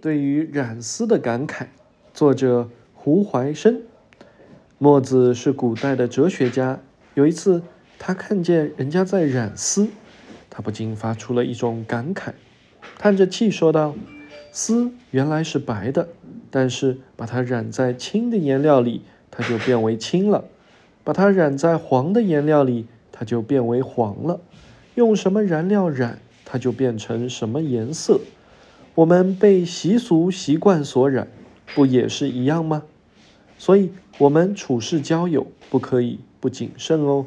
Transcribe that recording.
对于染丝的感慨，作者胡怀生。墨子是古代的哲学家。有一次，他看见人家在染丝，他不禁发出了一种感慨，叹着气说道：“丝原来是白的，但是把它染在青的颜料里，它就变为青了；把它染在黄的颜料里，它就变为黄了。用什么燃料染，它就变成什么颜色。”我们被习俗习惯所染，不也是一样吗？所以，我们处事交友不可以不谨慎哦。